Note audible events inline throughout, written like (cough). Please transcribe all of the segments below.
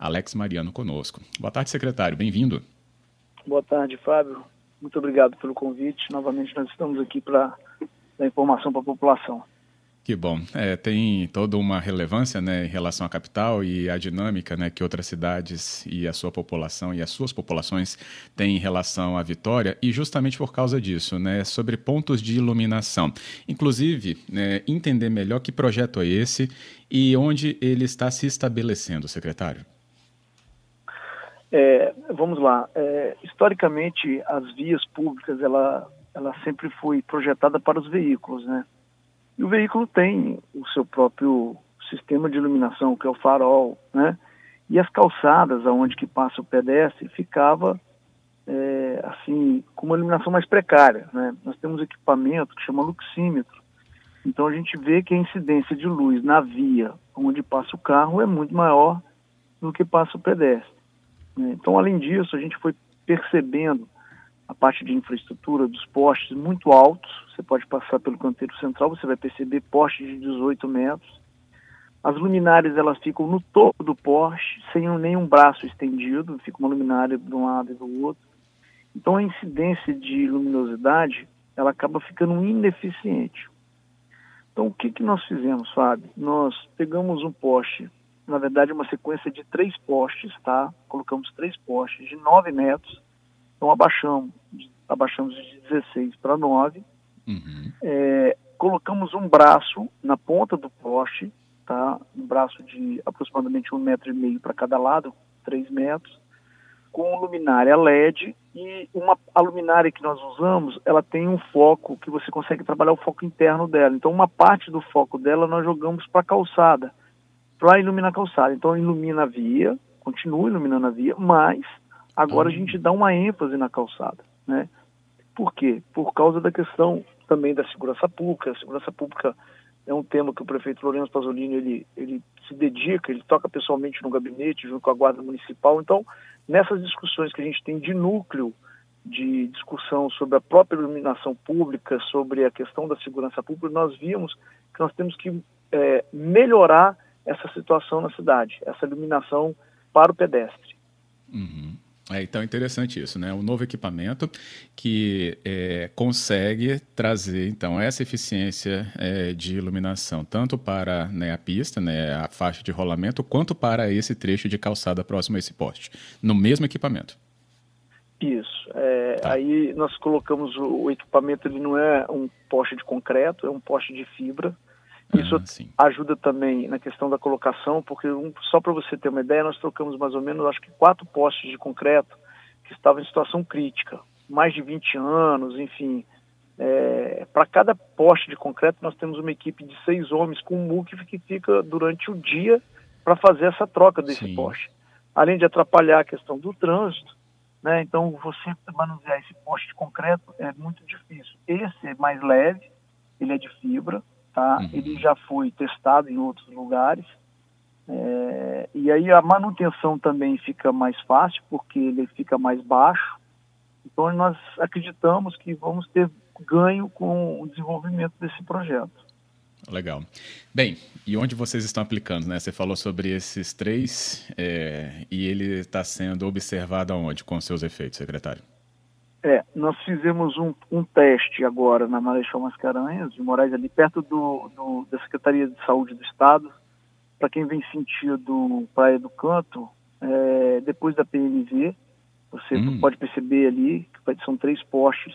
Alex Mariano conosco. Boa tarde, secretário. Bem-vindo. Boa tarde, Fábio. Muito obrigado pelo convite. Novamente, nós estamos aqui para dar informação para a população. Que bom. É, tem toda uma relevância né, em relação à capital e a dinâmica né, que outras cidades e a sua população e as suas populações têm em relação à Vitória, e justamente por causa disso, né, sobre pontos de iluminação. Inclusive, né, entender melhor que projeto é esse e onde ele está se estabelecendo, secretário. É, vamos lá. É, historicamente, as vias públicas ela, ela sempre foi projetada para os veículos, né? E o veículo tem o seu próprio sistema de iluminação, que é o farol, né? E as calçadas, aonde que passa o pedestre, ficava é, assim com uma iluminação mais precária, né? Nós temos equipamento que chama luxímetro. Então a gente vê que a incidência de luz na via onde passa o carro é muito maior do que passa o pedestre. Né? Então, além disso, a gente foi percebendo a parte de infraestrutura dos postes muito altos. Você pode passar pelo canteiro central, você vai perceber postes de 18 metros. As luminárias elas ficam no topo do poste, sem nenhum braço estendido, fica uma luminária de um lado e do outro. Então a incidência de luminosidade ela acaba ficando ineficiente. Então o que, que nós fizemos, Fábio? Nós pegamos um poste, na verdade uma sequência de três postes, tá? Colocamos três postes de 9 metros, então abaixamos, abaixamos de 16 para 9. Uhum. É, colocamos um braço na ponta do poste, tá? um braço de aproximadamente um metro e meio para cada lado, 3 metros, com luminária LED e uma, a luminária que nós usamos, ela tem um foco que você consegue trabalhar o foco interno dela. Então uma parte do foco dela nós jogamos para a calçada, para iluminar a calçada. Então ilumina a via, continua iluminando a via, mas Agora a gente dá uma ênfase na calçada, né? Por quê? Por causa da questão também da segurança pública. A segurança pública é um tema que o prefeito Lourenço Pasolini ele, ele se dedica, ele toca pessoalmente no gabinete junto com a guarda municipal. Então, nessas discussões que a gente tem de núcleo de discussão sobre a própria iluminação pública, sobre a questão da segurança pública, nós vimos que nós temos que é, melhorar essa situação na cidade, essa iluminação para o pedestre. Uhum. É, então é interessante isso, né? Um novo equipamento que é, consegue trazer então essa eficiência é, de iluminação tanto para né, a pista, né, a faixa de rolamento, quanto para esse trecho de calçada próximo a esse poste, no mesmo equipamento. Isso. É, tá. Aí nós colocamos o, o, equipamento, ele não é um poste de concreto, é um poste de fibra. Isso ah, ajuda também na questão da colocação, porque um, só para você ter uma ideia, nós trocamos mais ou menos, acho que quatro postes de concreto que estavam em situação crítica, mais de 20 anos, enfim. É, para cada poste de concreto, nós temos uma equipe de seis homens com um que fica durante o dia para fazer essa troca desse Sim. poste. Além de atrapalhar a questão do trânsito, né? Então, você manusear esse poste de concreto é muito difícil. Esse é mais leve, ele é de fibra, tá? Uhum. Ele já foi testado em outros lugares. É, e aí a manutenção também fica mais fácil, porque ele fica mais baixo. Então nós acreditamos que vamos ter ganho com o desenvolvimento desse projeto. Legal. Bem, e onde vocês estão aplicando, né? Você falou sobre esses três é, e ele está sendo observado aonde com seus efeitos, secretário? É, nós fizemos um, um teste agora na Marechal Mascarenhas, de Moraes, ali perto do, do, da Secretaria de Saúde do Estado, para quem vem sentido Praia do Canto, é, depois da PNV, você hum. pode perceber ali que são três postes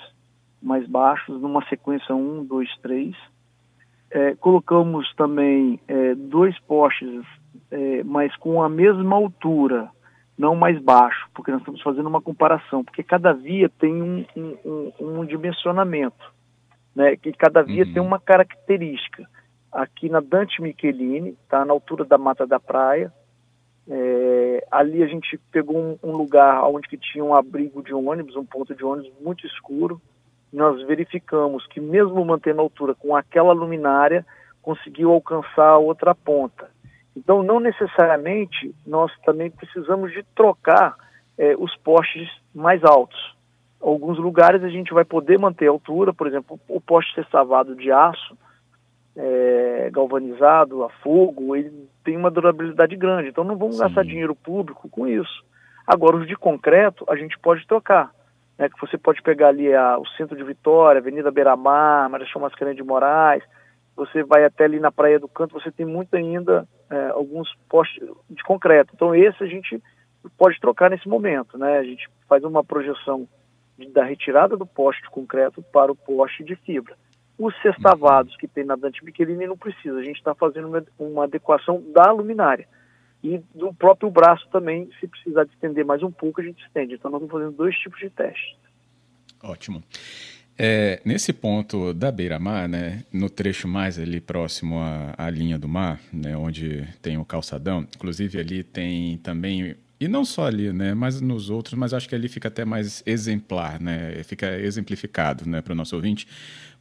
mais baixos, numa sequência um, dois, três. É, colocamos também é, dois postes, é, mas com a mesma altura, não mais baixo, porque nós estamos fazendo uma comparação, porque cada via tem um, um, um, dimensionamento, né? que cada via uhum. tem uma característica. Aqui na Dante Michelini, tá na altura da Mata da Praia, é, ali a gente pegou um, um, lugar onde que tinha um abrigo de ônibus, um ponto de ônibus muito escuro. Nós verificamos que mesmo mantendo a altura com aquela luminária, conseguiu alcançar a outra ponta. Então, não necessariamente nós também precisamos de trocar é, os postes mais altos. Alguns lugares a gente vai poder manter a altura, por exemplo, o poste ser savado de aço, é, galvanizado a fogo, ele tem uma durabilidade grande. Então não vamos Sim. gastar dinheiro público com isso. Agora, os de concreto, a gente pode trocar. Né, que você pode pegar ali a, o centro de Vitória, Avenida Beira-Mar, Marechal Mascarenhas de Moraes, você vai até ali na Praia do Canto, você tem muito ainda é, alguns postes de concreto. Então esse a gente pode trocar nesse momento, né? A gente faz uma projeção de, da retirada do poste de concreto para o poste de fibra. Os sextavados que tem na Dante Michelini não precisa, a gente está fazendo uma, uma, adequação da luminária. E do próprio braço também, se precisar de estender mais um pouco, a gente estende. Então nós estamos fazendo dois tipos de testes. Ótimo. É, nesse ponto da beira-mar, né, no trecho mais ali próximo à, à linha do mar, né, onde tem o calçadão, inclusive ali tem também e não só ali, né, mas nos outros, mas acho que ali fica até mais exemplar, né, fica exemplificado, né, para o nosso ouvinte,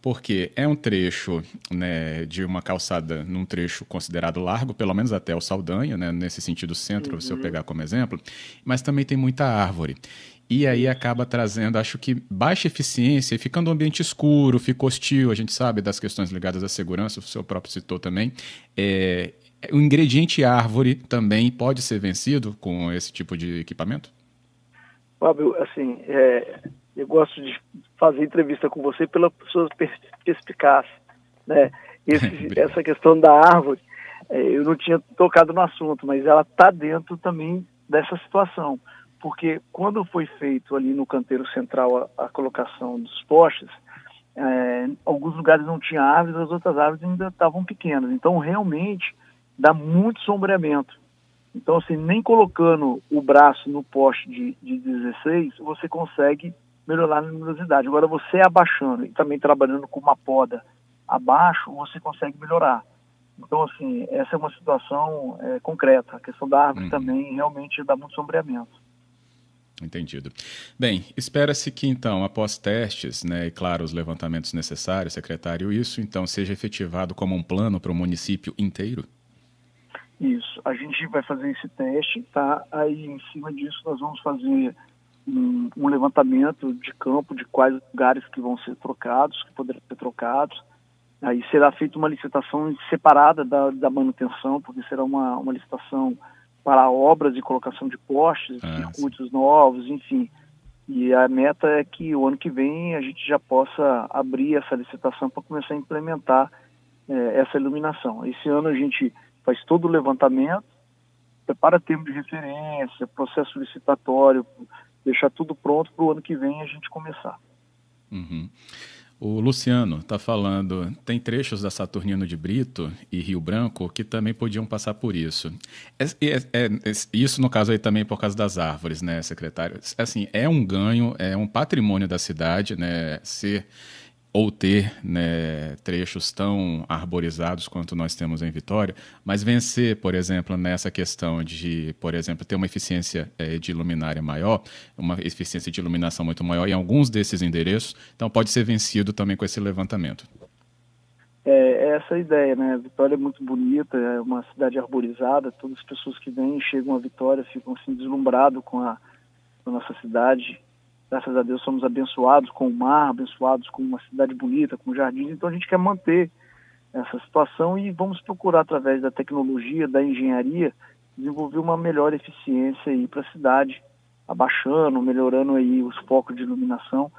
porque é um trecho, né, de uma calçada num trecho considerado largo, pelo menos até o Saldanha, né, nesse sentido centro, uhum. se eu pegar como exemplo, mas também tem muita árvore. E aí acaba trazendo, acho que, baixa eficiência, ficando um ambiente escuro, fica hostil, a gente sabe das questões ligadas à segurança, o seu próprio citou também. É, o ingrediente árvore também pode ser vencido com esse tipo de equipamento? Fábio, assim, é, eu gosto de fazer entrevista com você pela sua perspicácia, né? Esse, (laughs) essa questão da árvore, é, eu não tinha tocado no assunto, mas ela está dentro também dessa situação, porque quando foi feito ali no canteiro central a, a colocação dos postes, é, alguns lugares não tinha árvores, as outras árvores ainda estavam pequenas, então realmente dá muito sombreamento. Então, assim, nem colocando o braço no poste de, de 16, você consegue melhorar a luminosidade. Agora, você abaixando e também trabalhando com uma poda abaixo, você consegue melhorar. Então, assim, essa é uma situação é, concreta. A questão da árvore uhum. também realmente dá muito sombreamento. Entendido. Bem, espera-se que então, após testes, né, e claro, os levantamentos necessários, secretário, isso então seja efetivado como um plano para o município inteiro? Isso. A gente vai fazer esse teste, tá? Aí, em cima disso, nós vamos fazer um, um levantamento de campo de quais lugares que vão ser trocados, que poderão ser trocados. Aí será feita uma licitação separada da, da manutenção, porque será uma, uma licitação para obras de colocação de postes, ah, circuitos sim. novos, enfim. E a meta é que o ano que vem a gente já possa abrir essa licitação para começar a implementar é, essa iluminação. Esse ano a gente faz todo o levantamento, prepara termo de referência, processo licitatório, deixar tudo pronto para o ano que vem a gente começar. Uhum. O Luciano está falando, tem trechos da Saturnino de Brito e Rio Branco que também podiam passar por isso. É, é, é, é isso, no caso, aí também por causa das árvores, né, secretário? Assim, é um ganho, é um patrimônio da cidade, né, ser ou ter né, trechos tão arborizados quanto nós temos em Vitória, mas vencer, por exemplo, nessa questão de, por exemplo, ter uma eficiência é, de luminária maior, uma eficiência de iluminação muito maior em alguns desses endereços, então pode ser vencido também com esse levantamento. É, é essa a ideia, né? Vitória é muito bonita, é uma cidade arborizada, todas as pessoas que vêm chegam a Vitória ficam assim deslumbrados com a, com a nossa cidade, graças a Deus somos abençoados com o mar, abençoados com uma cidade bonita, com jardins, então a gente quer manter essa situação e vamos procurar através da tecnologia, da engenharia, desenvolver uma melhor eficiência aí para a cidade, abaixando, melhorando aí os focos de iluminação,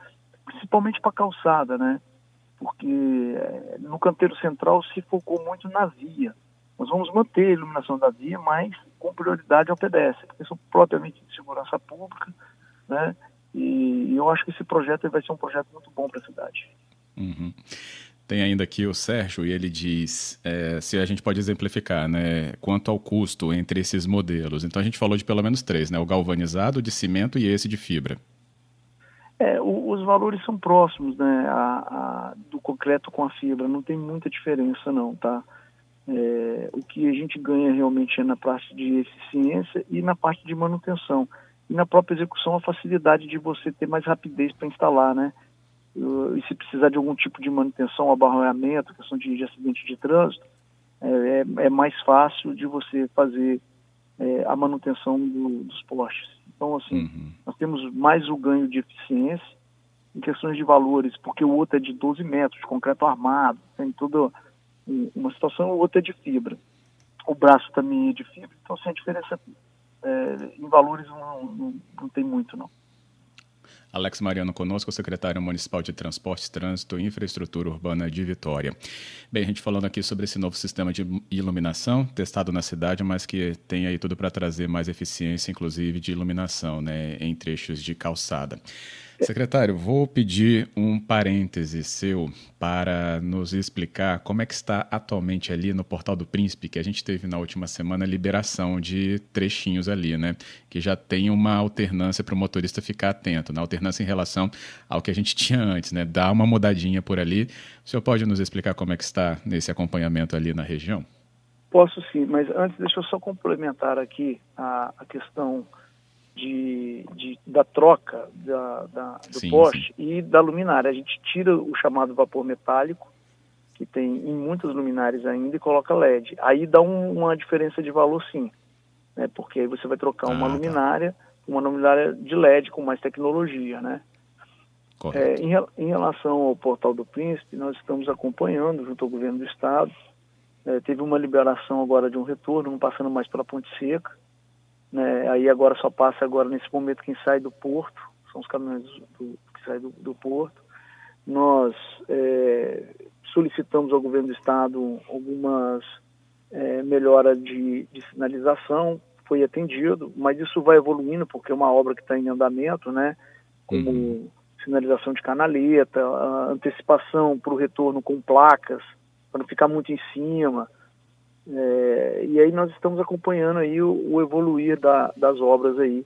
principalmente para a calçada, né? Porque eh, no canteiro central se focou muito na via. Nós vamos manter a iluminação da via, mas com prioridade ao pedestre, porque são propriamente de segurança pública, né? E, eu acho que esse projeto vai ser um projeto muito bom para a cidade. Uhum. Tem ainda aqui o Sérgio e ele diz é, se a gente pode exemplificar, né, quanto ao custo entre esses modelos. Então a gente falou de pelo menos três, né, o galvanizado, de cimento e esse de fibra. É, o, os valores são próximos, né, a, a, do concreto com a fibra. Não tem muita diferença, não, tá? É, o que a gente ganha realmente é na parte de eficiência e na parte de manutenção e na própria execução a facilidade de você ter mais rapidez para instalar, né? E se precisar de algum tipo de manutenção, abarroamento, questão de, de acidente de trânsito, é, é, é, mais fácil de você fazer é, a manutenção do, dos postes. Então, assim, uhum. nós temos mais o ganho de eficiência em questões de valores, porque o outro é de 12 metros, de concreto armado, tem todo uma situação, outra é de fibra. O braço também é de fibra, então sem a diferença é, em valores não, não, não tem muito não. Alex Mariano conosco, secretário municipal de Transportes, Trânsito e Infraestrutura Urbana de Vitória. Bem, a gente falando aqui sobre esse novo sistema de iluminação testado na cidade, mas que tem aí tudo para trazer mais eficiência, inclusive de iluminação, né, em trechos de calçada. Secretário, vou pedir um parêntese seu para nos explicar como é que está atualmente ali no Portal do Príncipe, que a gente teve na última semana liberação de trechinhos ali, né? Que já tem uma alternância para o motorista ficar atento, na né? alternância em relação ao que a gente (laughs) tinha antes, né? Dá uma mudadinha por ali. O senhor pode nos explicar como é que está nesse acompanhamento ali na região? Posso sim, mas antes deixa eu só complementar aqui a, a questão de, de, da troca da, da do sim, poste sim. e da luminária. A gente tira o chamado vapor metálico, que tem em muitas luminárias ainda, e coloca LED. Aí dá um, uma diferença de valor sim, né? porque aí você vai trocar uma ah, tá. luminária tá. uma luminária de LED com mais tecnologia, né? É, em, em, relação ao Portal do Príncipe, nós estamos acompanhando junto ao governo do estado. É, teve uma liberação agora de um retorno, não passando mais pela Ponte Seca. Né? Aí agora só passa agora nesse momento quem sai do porto, são os caminhões do, que saem do, do porto. Nós é, solicitamos ao governo do estado algumas é, melhoras de, de sinalização, foi atendido, mas isso vai evoluindo porque é uma obra que está em andamento, né? Como uhum. sinalização de canaleta, antecipação para o retorno com placas, para não ficar muito em cima. É, e aí nós estamos acompanhando aí o, o evoluir da, das obras aí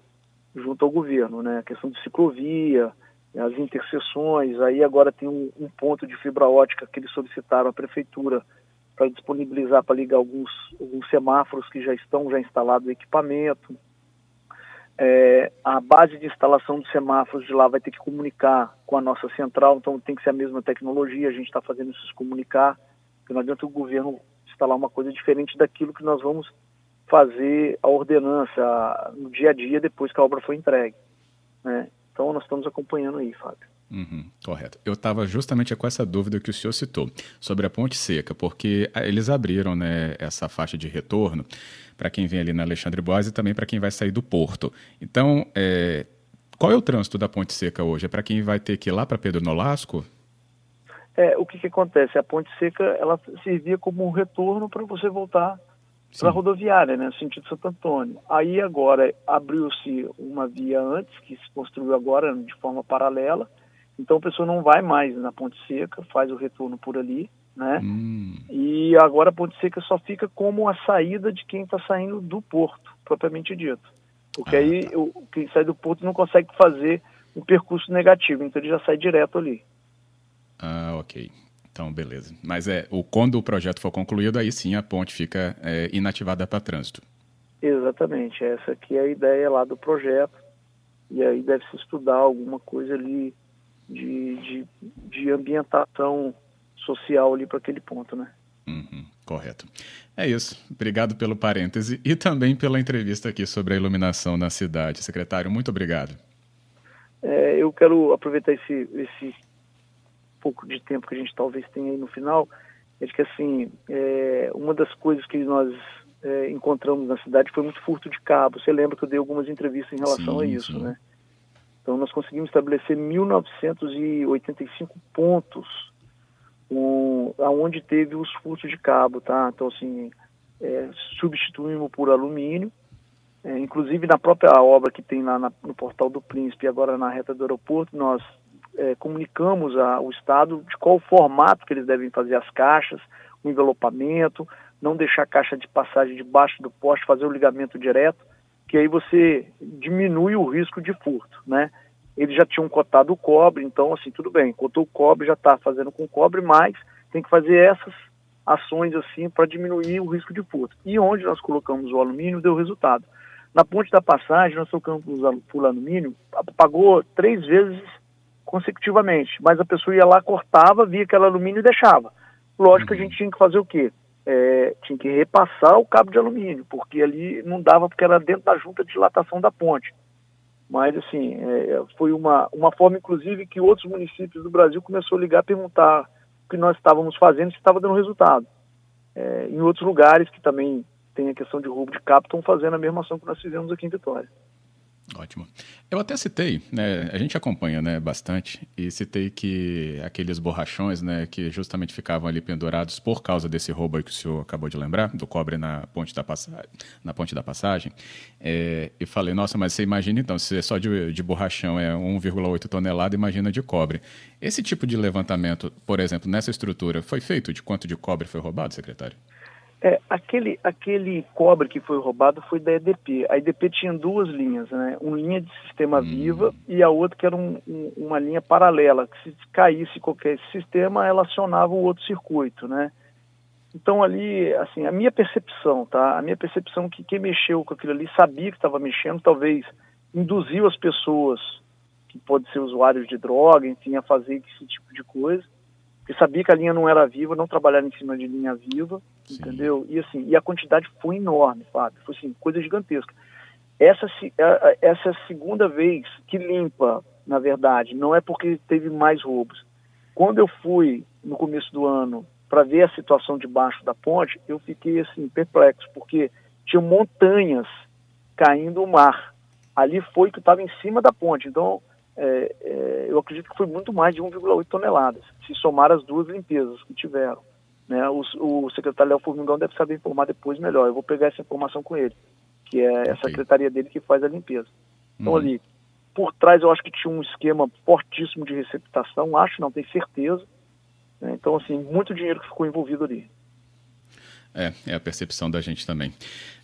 junto ao governo, né? A questão de ciclovia, as interseções, aí agora tem um, um ponto de fibra ótica que eles solicitaram à prefeitura para disponibilizar para ligar alguns, alguns semáforos que já estão já instalados o equipamento. É, a base de instalação dos semáforos de lá vai ter que comunicar com a nossa central, então tem que ser a mesma tecnologia, a gente está fazendo isso se comunicar, porque não adianta o governo instalar uma coisa diferente daquilo que nós vamos fazer a ordenança no dia a dia depois que a obra foi entregue. Né? Então nós estamos acompanhando aí, Fábio. Uhum, correto. Eu estava justamente com essa dúvida que o senhor citou sobre a ponte seca, porque ah, eles abriram né, essa faixa de retorno para quem vem ali na Alexandre Boas e também para quem vai sair do porto. Então, é, qual é o trânsito da ponte seca hoje? É para quem vai ter que ir lá para Pedro Nolasco? É, o que, que acontece? A ponte seca ela servia como um retorno para você voltar para a rodoviária, né, sentido Santo Antônio. Aí agora abriu-se uma via antes, que se construiu agora de forma paralela, então a pessoa não vai mais na Ponte Seca, faz o retorno por ali, né? Hum. E agora a Ponte Seca só fica como a saída de quem está saindo do porto, propriamente dito. Porque ah, aí tá. o, quem sai do porto não consegue fazer um percurso negativo, então ele já sai direto ali. Ah, ok. Então, beleza. Mas é, o, quando o projeto for concluído, aí sim a ponte fica é, inativada para trânsito. Exatamente. Essa aqui é a ideia lá do projeto. E aí deve se estudar alguma coisa ali de, de, de ambientação social ali para aquele ponto, né? Uhum, correto. É isso. Obrigado pelo parêntese e também pela entrevista aqui sobre a iluminação na cidade. Secretário, muito obrigado. É, eu quero aproveitar esse, esse pouco de tempo que a gente talvez tenha aí no final, é de que assim, é, uma das coisas que nós é, encontramos na cidade foi muito furto de cabo. Você lembra que eu dei algumas entrevistas em relação sim, a isso, sim. né? Então nós conseguimos estabelecer 1985 pontos um, aonde teve os furtos de cabo, tá? Então assim, é, substituímos por alumínio, é, inclusive na própria obra que tem lá na, no Portal do Príncipe, agora na reta do aeroporto, nós é, comunicamos ao Estado de qual formato que eles devem fazer as caixas, o envelopamento, não deixar a caixa de passagem debaixo do poste, fazer o ligamento direto, que aí você diminui o risco de furto, né? Eles já tinham cotado o cobre, então assim, tudo bem, cotou o cobre, já está fazendo com cobre, mas tem que fazer essas ações assim para diminuir o risco de furto. E onde nós colocamos o alumínio deu resultado. Na ponte da passagem, nós trocamos por alumínio, pagou três vezes consecutivamente, mas a pessoa ia lá, cortava, via aquele alumínio e deixava. Lógico que a gente tinha que fazer o quê? É, tinha que repassar o cabo de alumínio, porque ali não dava, porque era dentro da junta de dilatação da ponte. Mas, assim, é, foi uma, uma forma, inclusive, que outros municípios do Brasil começou a ligar, perguntar o que nós estávamos fazendo, se estava dando resultado. é, em outros lugares que também tem a questão de roubo de cabo, estão fazendo a mesma ação que nós fizemos aqui em Vitória. Ótimo. Eu até citei, né, a gente acompanha, né, bastante, e citei que aqueles borrachões, né, que justamente ficavam ali pendurados por causa desse roubo que o senhor acabou de lembrar, do cobre na ponte da, passagem, na ponte da passagem, é, e falei, nossa, mas você imagina então, se é só de, de borrachão é 1,8 tonelada, imagina de cobre. Esse tipo de levantamento, por exemplo, nessa estrutura, foi feito de quanto de cobre foi roubado, secretário? É, aquele, aquele cobre que foi roubado foi da EDP. A EDP tinha duas linhas, né? Uma linha de sistema hum. viva e a outra que era um, um, uma linha paralela, que se caísse qualquer sistema, ela acionava o outro circuito, né? Então ali, assim, a minha percepção, tá? A minha percepção é que quem mexeu com aquilo ali sabia que estava mexendo, talvez induziu as pessoas, que pode ser usuários de droga, enfim, a fazer esse tipo de coisa eu sabia que a linha não era viva, não trabalhar em cima de linha viva, Sim. entendeu? E assim, e a quantidade foi enorme, Fábio, foi assim, coisa gigantesca. Essa, essa é a segunda vez que limpa, na verdade, não é porque teve mais roubos. Quando eu fui, no começo do ano, para ver a situação debaixo da ponte, eu fiquei assim, perplexo, porque tinha montanhas caindo no mar. Ali foi que estava em cima da ponte. Então, é, é, eu acredito que foi muito mais de 1,8 toneladas, se somar as duas limpezas que tiveram. Né? O, o secretário Léo Formigão deve saber informar depois melhor. Eu vou pegar essa informação com ele, que é okay. a secretaria dele que faz a limpeza. Então, uhum. ali, por trás, eu acho que tinha um esquema fortíssimo de receptação, acho, não tenho certeza. Né? Então, assim, muito dinheiro que ficou envolvido ali. É, é a percepção da gente também.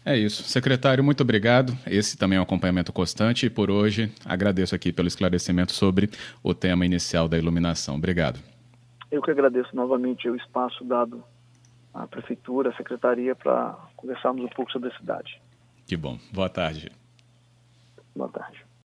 É isso. Secretário, muito obrigado. Esse também é um acompanhamento constante e por hoje agradeço aqui pelo esclarecimento sobre o tema inicial da iluminação. Obrigado. Eu que agradeço novamente o espaço dado à Prefeitura, à Secretaria, para conversarmos um pouco sobre a cidade. Que bom. Boa tarde. Boa tarde.